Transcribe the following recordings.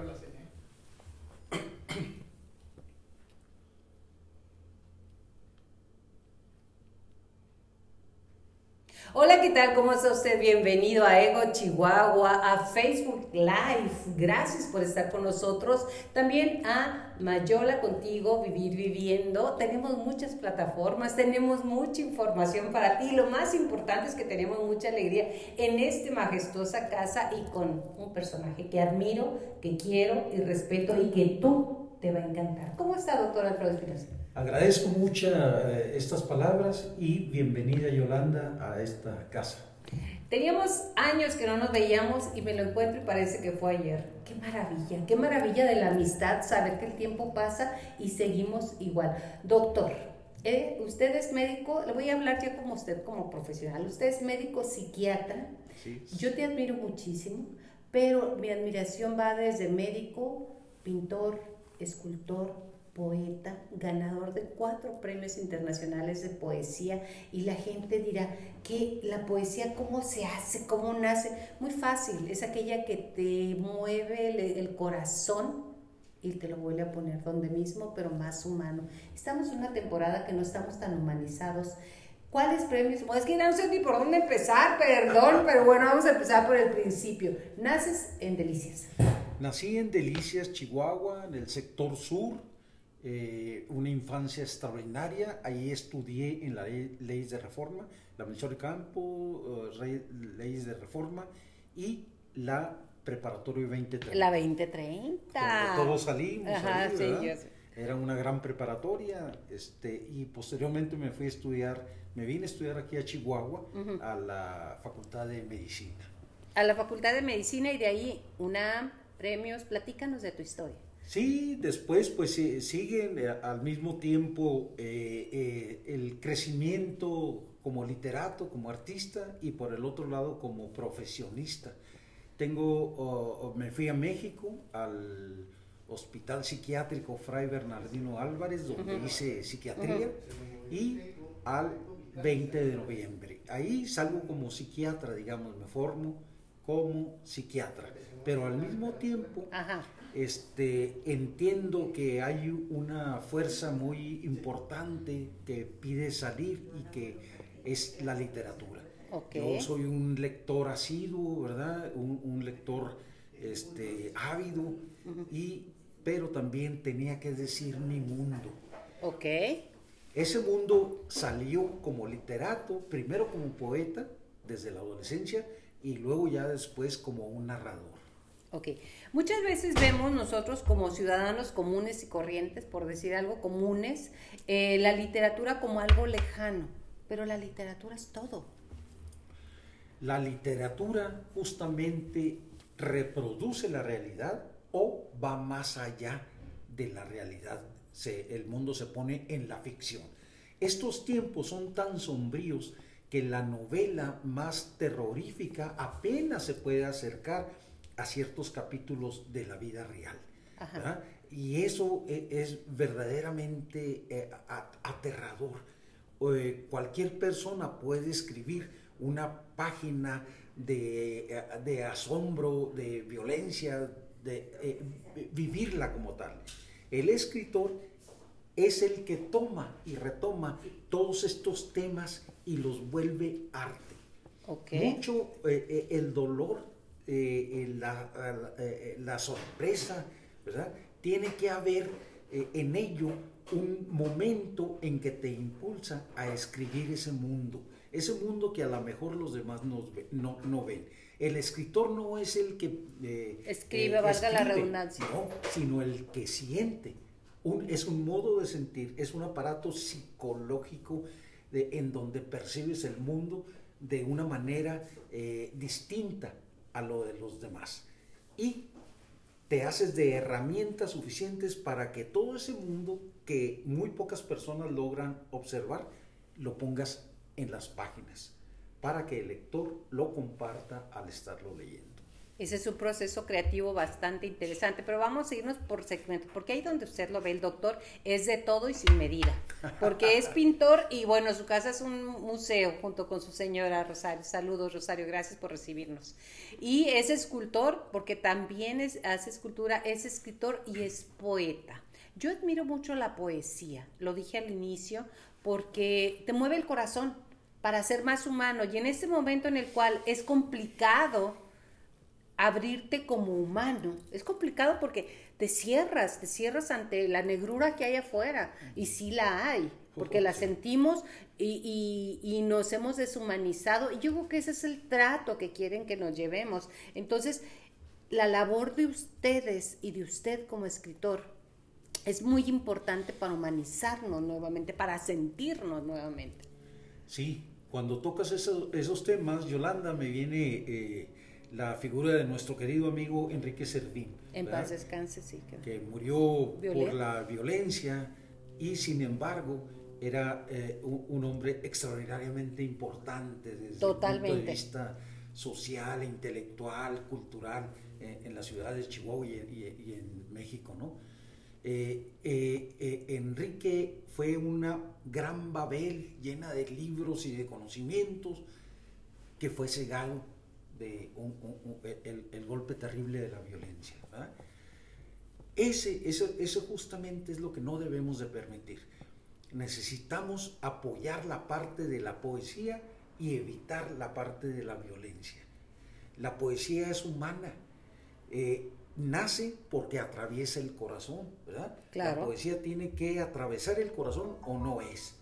hablas, ¿eh? ¿Qué tal? ¿Cómo está usted? Bienvenido a Ego Chihuahua, a Facebook Live. Gracias por estar con nosotros. También a Mayola contigo, Vivir Viviendo. Tenemos muchas plataformas, tenemos mucha información para ti. Lo más importante es que tenemos mucha alegría en esta majestuosa casa y con un personaje que admiro, que quiero y respeto y que tú te va a encantar. ¿Cómo está, doctora Alfredo Espinosa? Agradezco mucho eh, estas palabras y bienvenida Yolanda a esta casa. Teníamos años que no nos veíamos y me lo encuentro y parece que fue ayer. Qué maravilla, qué maravilla de la amistad, saber que el tiempo pasa y seguimos igual. Doctor, ¿eh? usted es médico, le voy a hablar ya como usted como profesional. Usted es médico psiquiatra. Sí. Yo te admiro muchísimo, pero mi admiración va desde médico, pintor, escultor, poeta, ganador de cuatro premios internacionales de poesía y la gente dirá que la poesía cómo se hace, cómo nace. Muy fácil, es aquella que te mueve el, corazón y te lo vuelve a poner donde mismo, pero más humano. Estamos en una temporada que no estamos tan humanizados. ¿Cuáles premios? Es que no sé ni por dónde empezar, perdón, pero bueno, vamos a empezar por el principio. Naces en Delicias. Nací en Delicias, Chihuahua, en el sector sur, eh, una infancia extraordinaria. Ahí estudié en la ley, leyes de reforma, la Melchor de Campo, eh, leyes de reforma y la preparatoria 2030. La 2030. todos salimos. Era una gran preparatoria este, y posteriormente me fui a estudiar, me vine a estudiar aquí a Chihuahua, a la Facultad de Medicina. A la Facultad de Medicina y de ahí una premios, platícanos de tu historia. Sí, después pues siguen eh, al mismo tiempo eh, eh, el crecimiento como literato, como artista y por el otro lado como profesionista. Tengo, me fui a México al Hospital Psiquiátrico Fray Bernardino Álvarez, donde hice psiquiatría, y al 20 de noviembre. Ahí salgo como psiquiatra, digamos, me formo como psiquiatra, pero al mismo tiempo este, entiendo que hay una fuerza muy importante que pide salir y que es la literatura. Yo soy un lector asiduo, ¿verdad? Un, lector este, ávido, y, pero también tenía que decir mi mundo. Ok. Ese mundo salió como literato, primero como poeta, desde la adolescencia, y luego ya después como un narrador. Ok. Muchas veces vemos nosotros como ciudadanos comunes y corrientes, por decir algo, comunes, eh, la literatura como algo lejano, pero la literatura es todo. La literatura justamente reproduce la realidad o va más allá de la realidad. el mundo se pone en la ficción. Estos tiempos son tan sombríos que la novela más terrorífica apenas se puede acercar a ciertos capítulos de la vida real. Y eso e, es, verdaderamente eh, aterrador. Eh, cualquier persona puede escribir una página de, eh, de asombro, de violencia, de vivirla como tal. El escritor es el que toma y retoma todos estos temas y los vuelve arte. Mucho el dolor eh, la, eh, la, sorpresa, ¿verdad? Tiene que haber eh, en ello un momento en que te impulsa a escribir ese mundo, ese mundo que a lo mejor los demás no, no, ven. El escritor no es el que escribe, valga la redundancia, no, sino el que siente. Es un modo de sentir, es un aparato psicológico en donde percibes el mundo de una manera distinta a lo de los demás. Y te haces de herramientas suficientes para que todo ese mundo que muy pocas personas logran observar, lo pongas en las páginas, para que el lector lo comparta al estarlo leyendo. Ese es un proceso creativo bastante interesante, pero vamos a irnos por segmentos, porque ahí donde usted lo ve, el doctor es de todo y sin medida, porque es pintor y bueno, su casa es un museo junto con su señora Rosario. Saludos Rosario, gracias por recibirnos. Y es escultor, porque también es, hace escultura, es escritor y es poeta. Yo admiro mucho la poesía, lo dije al inicio, porque te mueve el corazón para ser más humano y en este momento en el cual es complicado, abrirte como humano. Es complicado porque te cierras, te cierras ante la negrura que hay afuera, y sí la hay, porque la sentimos y, y, nos hemos deshumanizado, y yo creo que ese es el trato que quieren que nos llevemos. Entonces, la labor de ustedes y de usted como escritor es muy importante para humanizarnos nuevamente, para sentirnos nuevamente. Sí, cuando tocas esos temas, Yolanda, me viene... Eh, la figura de nuestro querido amigo Enrique Servín. En paz descanse, sí. Que, murió por la violencia y sin embargo era eh, un, hombre extraordinariamente importante desde el punto de vista social, intelectual, cultural eh, en la ciudad de Chihuahua y, en México, ¿no? Eh, Enrique fue una gran Babel llena de libros y de conocimientos que fue cegado de el, golpe terrible de la violencia. Ese, eso, eso justamente es lo que no debemos de permitir. Necesitamos apoyar la parte de la poesía y evitar la parte de la violencia. La poesía es humana. Eh, nace porque atraviesa el corazón, ¿verdad? La poesía tiene que atravesar el corazón o no es.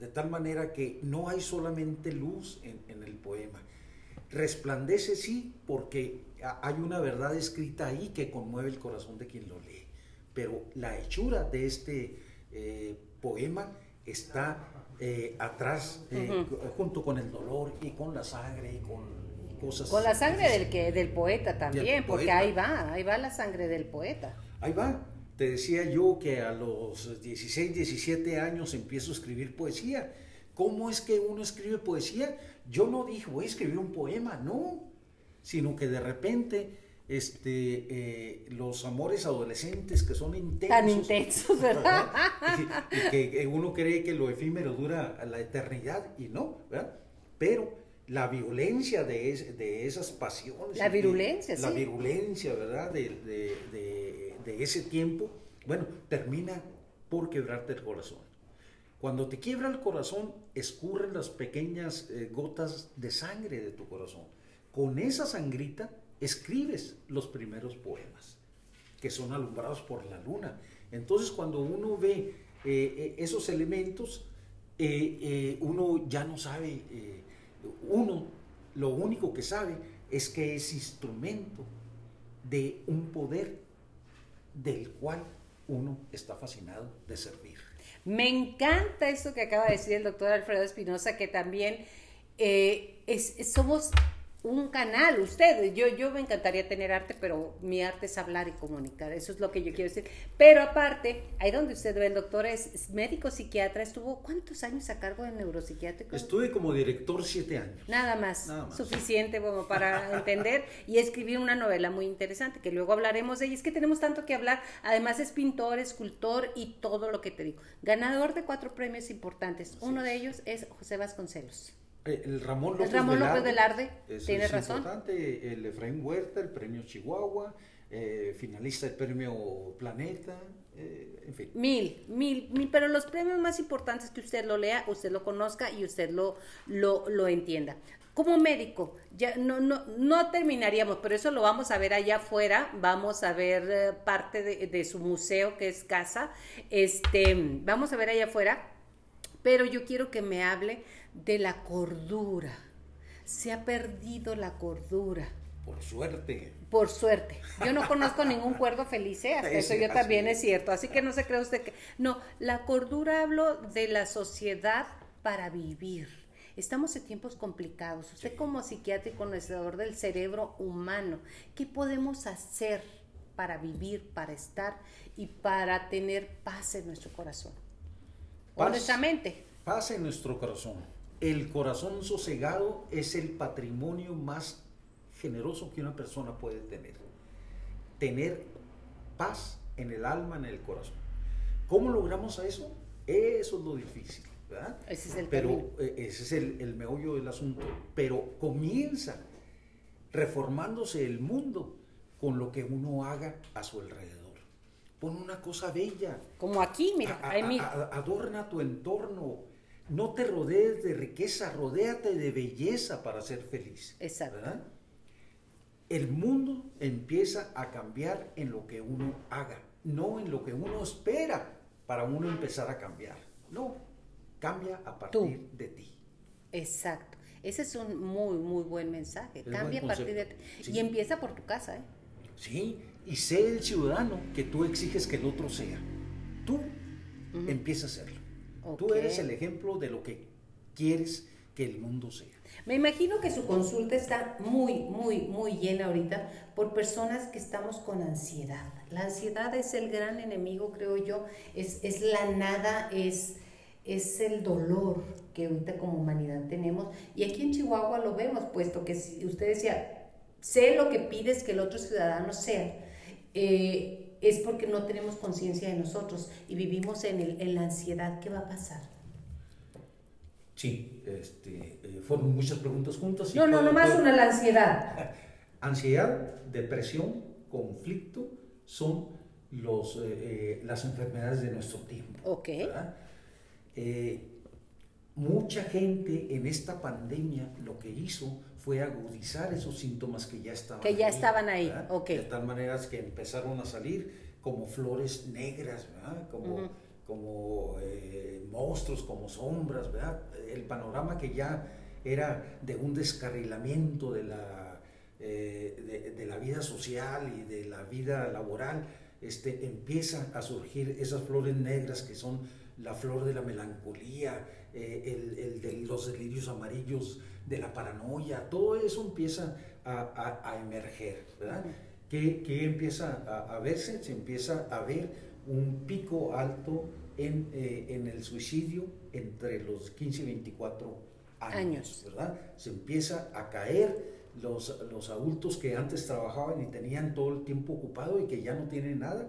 De tal manera que no hay solamente luz en, en el poema, Resplandece sí, porque hay una verdad escrita ahí que conmueve el corazón de quien lo lee. Pero la hechura de este eh, poema está eh, atrás, eh, junto con el dolor y con la sangre y con cosas. Con la sangre del, que, del poeta también, porque ahí va, ahí va la sangre del poeta. Ahí va. Te decía yo que a los 16, 17 años empiezo a escribir poesía. ¿Cómo es que uno escribe poesía? Yo no dije, voy a escribir un poema, no, sino que de repente este, eh, los amores adolescentes que son intensos. Tan intensos, ¿verdad? y, que uno cree que lo efímero dura la eternidad y no, ¿verdad? Pero la violencia de, de esas pasiones. La virulencia, sí. La virulencia, ¿verdad? De, de, de, ese tiempo, bueno, termina por quebrarte el corazón. Cuando te quiebra el corazón, escurren las pequeñas eh, gotas de sangre de tu corazón. Con esa sangrita escribes los primeros poemas, que son alumbrados por la luna. Entonces, cuando uno ve eh, eh, esos elementos, uno ya no sabe, uno lo único que sabe es que es instrumento de un poder del cual uno está fascinado de servir. Me encanta esto que acaba de decir el doctor Alfredo Espinosa, que también eh, somos un canal, ustedes. Yo, yo me encantaría tener arte, pero mi arte es hablar y comunicar. Eso es lo que yo quiero decir. Pero aparte, ahí donde usted ve, el doctor es médico psiquiatra, estuvo ¿cuántos años a cargo de neuropsiquiátrico? Estuve como director siete años. Nada más, suficiente como para entender y escribir una novela muy interesante, que luego hablaremos de ella. Es que tenemos tanto que hablar. Además es pintor, escultor y todo lo que te digo. Ganador de cuatro premios importantes. Uno de ellos es José Vasconcelos. Eh, el Ramón López, el Velarde, tiene razón. importante, el Efraín Huerta, el premio Chihuahua, eh, finalista del premio Planeta, eh, en fin. Mil, mil, mil, pero los premios más importantes que usted lo lea, usted lo conozca y usted lo, lo, lo entienda. Como médico, ya no, no, no terminaríamos, pero eso lo vamos a ver allá afuera, vamos a ver parte de, de su museo que es casa, este, vamos a ver allá afuera, pero yo quiero que me hable de la cordura. Se ha perdido la cordura. Por suerte. Por suerte. Yo no conozco ningún cuerdo feliz, ¿eh? eso yo también es cierto. Así que no se cree usted que... No, la cordura hablo de la sociedad para vivir. Estamos en tiempos complicados. Usted como psiquiatra y conocedor del cerebro humano, ¿qué podemos hacer para vivir, para estar y para tener paz en nuestro corazón? Honestamente. Paz en nuestro corazón el corazón sosegado es el patrimonio más generoso que una persona puede tener. Tener paz en el alma, en el corazón. ¿Cómo logramos eso? Eso es lo difícil. ¿verdad? Ese es el Pero eh, ese es el, el meollo del asunto. Pero comienza reformándose el mundo con lo que uno haga a su alrededor. Pon una cosa bella. Como aquí, mira, A- ahí mi- a- a- adorna tu entorno. No te rodees de riqueza, rodéate de belleza para ser feliz. Exacto. ¿verdad? El mundo empieza a cambiar en lo que uno haga, no en lo que uno espera para uno empezar a cambiar. No, cambia a partir de ti. Exacto. Ese es un muy, muy buen mensaje. Es Cambia a partir de ti. Sí. Y empieza por tu casa, ¿eh? Sí, y sé el ciudadano que tú exiges que el otro sea. Tú empieza a serlo. Tú eres el ejemplo de lo que quieres que el mundo sea. Me imagino que su consulta está muy, muy, muy llena ahorita por personas que estamos con ansiedad. La ansiedad es el gran enemigo, creo yo. Es, es la nada, es, es el dolor que ahorita como humanidad tenemos. Y aquí en Chihuahua lo vemos, puesto que si usted decía, sé lo que pides que el otro ciudadano sea. eh, es porque no tenemos conciencia de nosotros y vivimos en, el- en la ansiedad. ¿Qué va a pasar? Sí, este, eh, fueron muchas preguntas juntas. No, no, nomás una, la ansiedad. Ansiedad, depresión, conflicto son los, eh, las enfermedades de nuestro tiempo. Ok. mucha gente en esta pandemia lo que hizo fue agudizar esos síntomas que ya estaban Que ya estaban ahí, ¿verdad? ok. De tal manera que empezaron a salir como flores negras, ¿verdad? como, como eh, monstruos, como sombras, ¿verdad? el panorama que ya era de un descarrilamiento de la, eh, de, de la vida social y de la vida laboral, este, empieza a surgir esas flores negras que son la flor de la melancolía, eh, el, el de los delirios amarillos de la paranoia, todo eso empieza a, a- a emerger, ¿verdad? ¿Qué, qué empieza a, a verse? Se empieza a ver un pico alto en, eh, en el suicidio entre los 15 y 24 años, Años. ¿verdad? Se empieza a caer los, los adultos que antes trabajaban y tenían todo el tiempo ocupado y que ya no tienen nada,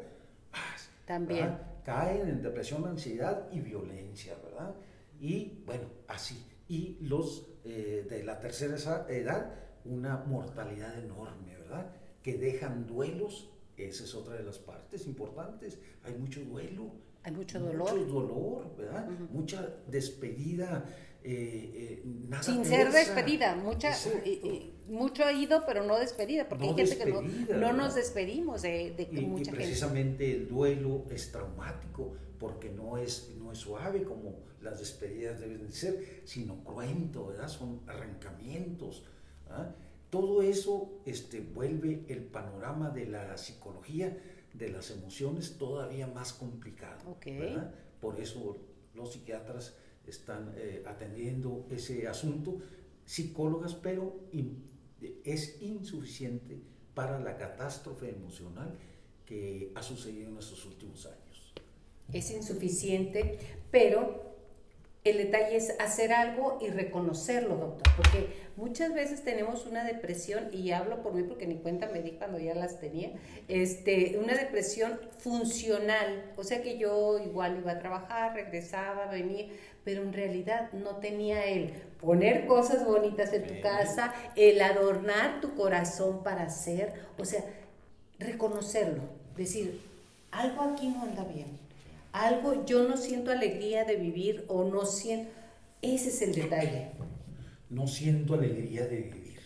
¡ah! También. ¿verdad? caen en depresión, ansiedad y violencia, ¿verdad? Y bueno, así. Y los eh, de la tercera edad, una mortalidad enorme, ¿verdad? Que dejan duelos, esa es otra de las partes importantes, hay mucho duelo. Hay mucho dolor. Mucho dolor, ¿verdad? Ujú. Mucha despedida, eh, eh, nada Sin ser despedida, mucha, y- y mucho ha ido, pero no despedida, porque No hay gente que no, no nos despedimos de, de Y, y mucha gente. precisamente el duelo es traumático porque no es, no es suave como las despedidas deben de ser, sino cruento, ¿verdad? Son arrancamientos. ¿ah? Todo eso este, vuelve el panorama de la psicología, de las emociones, todavía más complicado. Por eso los psiquiatras están eh, atendiendo ese asunto, psicólogas, pero in- es insuficiente para la catástrofe emocional que ha sucedido en estos últimos años. Es insuficiente, pero el detalle es hacer algo y reconocerlo, doctor, porque muchas veces tenemos una depresión, y hablo por mí porque ni cuenta me di cuando ya las tenía, este, una depresión funcional, o sea que yo igual iba a trabajar, regresaba, venía, pero en realidad no tenía el poner cosas bonitas en tu casa, el adornar tu corazón para hacer, o sea, reconocerlo, decir, algo aquí no anda bien, algo yo no siento alegría de vivir o no siento, ese es el detalle. No siento alegría de vivir.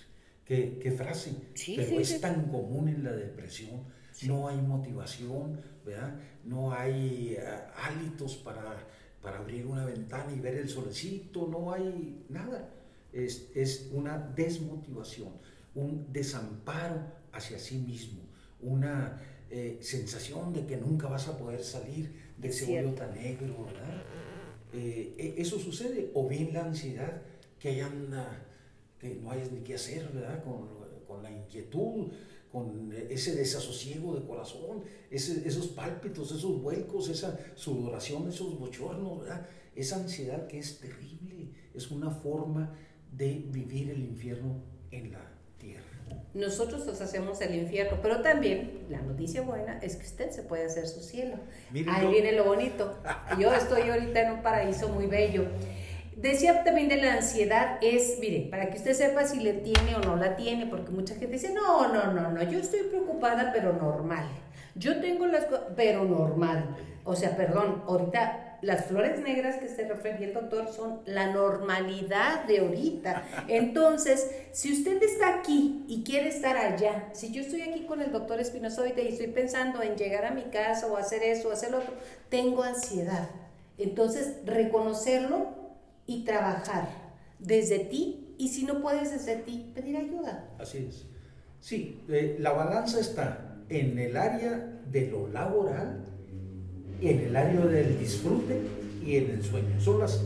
Qué, qué frase, Sí, pero sí, es sí. tan común en la depresión. No hay motivación, ¿verdad? No hay eh, hálitos para, para abrir una ventana y ver el solecito, no hay nada. Es, es una desmotivación, un desamparo hacia sí mismo, una eh, sensación de que nunca vas a poder salir de Es ese tan negro, ¿verdad? Eh, e- eso sucede, o bien la ansiedad, que hay anda, que no hayas ni qué hacer, ¿verdad? Con, con la inquietud, con ese desasosiego de corazón, ese- esos pálpitos, esos vuelcos, esa sudoración, esos bochornos, ¿verdad? Esa ansiedad que es terrible, es una forma de vivir el infierno en la. Nosotros nos hacemos el infierno, pero también la noticia buena es que usted se puede hacer su cielo. Ahí viene lo bonito. Yo estoy ahorita en un paraíso muy bello. Decía también de la ansiedad es, mire, para que usted sepa si le tiene o no la tiene, porque mucha gente dice, no, no, no, no, yo estoy preocupada, pero normal. Yo tengo las cosas, pero normal. O sea, perdón, ahorita las flores negras que se refiere el doctor son la normalidad de ahorita. Entonces, si usted está aquí y quiere estar allá, si yo estoy aquí con el doctor Espinosa y estoy pensando en llegar a mi casa o hacer eso o hacer lo otro, tengo ansiedad. Entonces, reconocerlo y trabajar desde ti y si no puedes desde ti, pedir ayuda. Así es. Sí, eh, la balanza está en el área de lo laboral en el área del disfrute y en el sueño. Son las,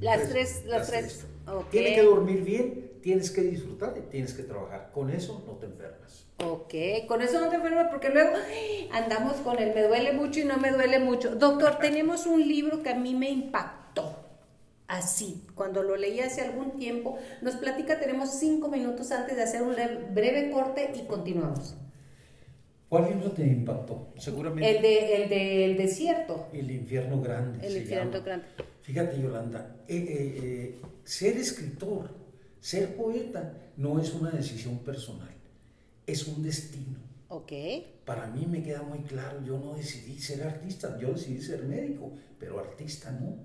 las tres. Las, tres. Tienes que dormir bien, tienes que disfrutar y tienes que trabajar. Con eso no te enfermas. Ok, con eso no te enfermas porque luego andamos con el me duele mucho y no me duele mucho. Doctor, tenemos un libro que a mí me impactó. Así, cuando lo leí hace algún tiempo, nos platica, tenemos cinco minutos antes de hacer un breve corte y continuamos. ¿Cuál libro te impactó? Seguramente. El de, el de el desierto. El infierno grande. El infierno grande. Fíjate, Yolanda, eh, eh, eh, ser escritor, ser poeta, no es una decisión personal, es un destino. Ok. Para mí me queda muy claro, yo no decidí ser artista, yo decidí ser médico, pero artista no.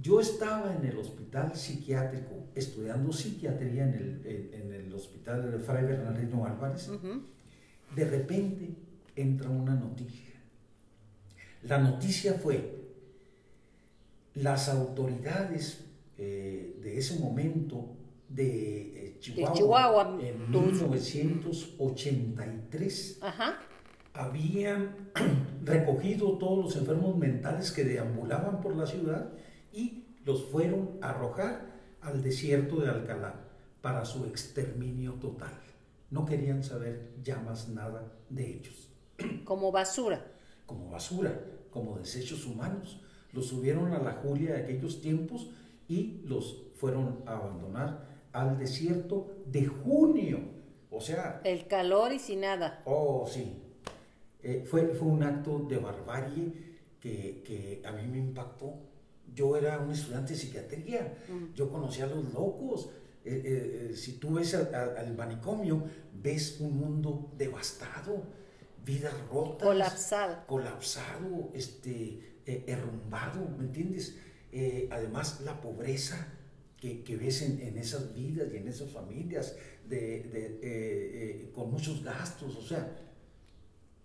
Yo estaba en el hospital psiquiátrico estudiando psiquiatría en el, en, el hospital de Fray Bernardino Álvarez de repente entra una noticia. La noticia fue, las autoridades eh, de ese momento de, eh, Chihuahua, en 1983 habían recogido todos los enfermos mentales que deambulaban por la ciudad y los fueron a arrojar al desierto de Alcalá para su exterminio total no querían saber ya más nada de ellos. Como basura. Como basura, como desechos humanos. Los subieron a la Julia de aquellos tiempos y los fueron a abandonar al desierto de junio. O sea... El calor y sin nada. Oh, sí. Eh, fue, fue un acto de barbarie que, que, a mí me impactó. Yo era un estudiante de psiquiatría, mm. yo conocía a los locos, eh, eh, si tú ves al, manicomio, ves un mundo devastado, vidas rotas. Colapsado. Colapsado, este, eh, ¿me entiendes? además, la pobreza que, que ves en, en, esas vidas y en esas familias, de, de, con muchos gastos, o sea,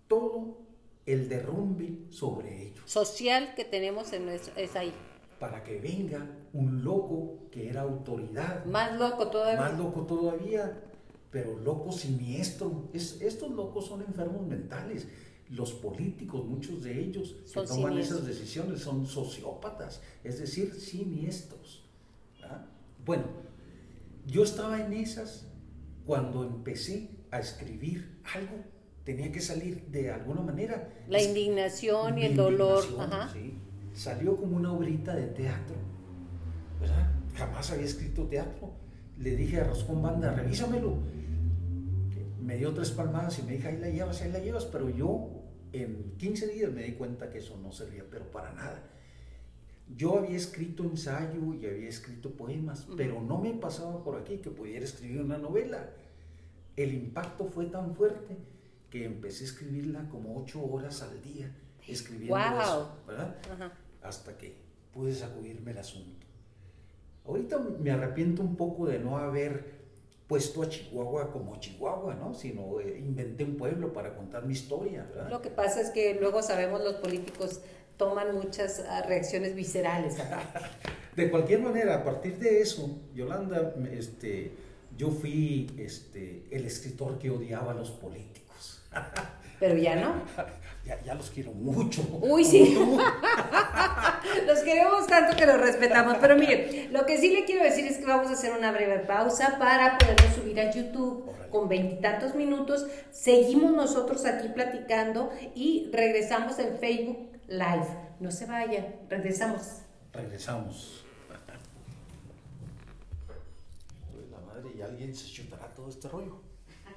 todo el derrumbe sobre ellos. Social que tenemos en nuestro, es ahí para que venga un loco que era autoridad. Más loco todavía. Más loco todavía, pero loco siniestro. Es, estos locos son enfermos mentales. Los políticos, muchos de ellos que toman esas decisiones, son sociópatas, es decir, siniestros. Bueno, yo estaba en esas cuando empecé a escribir algo. Tenía que salir de alguna manera. La indignación y el dolor. Ajá. ¿sí? Salió como una obrita de teatro, ¿verdad? Jamás había escrito teatro. Le dije a Roscón Banda, revísamelo. Me dio tres palmadas y me dijo, ahí la llevas, ahí la llevas, pero yo en 15 días me di cuenta que eso no servía, pero para nada. Yo había escrito ensayo y había escrito poemas, pero no me pasaba por aquí que pudiera escribir una novela. El impacto fue tan fuerte que empecé a escribirla como ocho horas al día, escribiendo eso, ¿verdad? Hasta que pude sacudirme el asunto. Ahorita me arrepiento un poco de no haber puesto a Chihuahua como Chihuahua, ¿no? Sino eh, inventé un pueblo para contar mi historia, ¿verdad? Lo que pasa es que luego sabemos los políticos toman muchas ah, reacciones viscerales de cualquier manera, a partir de eso, Yolanda, este, yo fui este, el escritor que odiaba a los políticos. Pero ya no. Ya, los quiero mucho. Uy, sí. los queremos tanto que los respetamos. Pero mire, lo que sí le quiero decir es que vamos a hacer una breve pausa para poderlo subir a YouTube con veintitantos minutos. Seguimos nosotros aquí platicando y regresamos en Facebook Live. No se vaya, regresamos. Regresamos. La madre y alguien se chutará todo este rollo.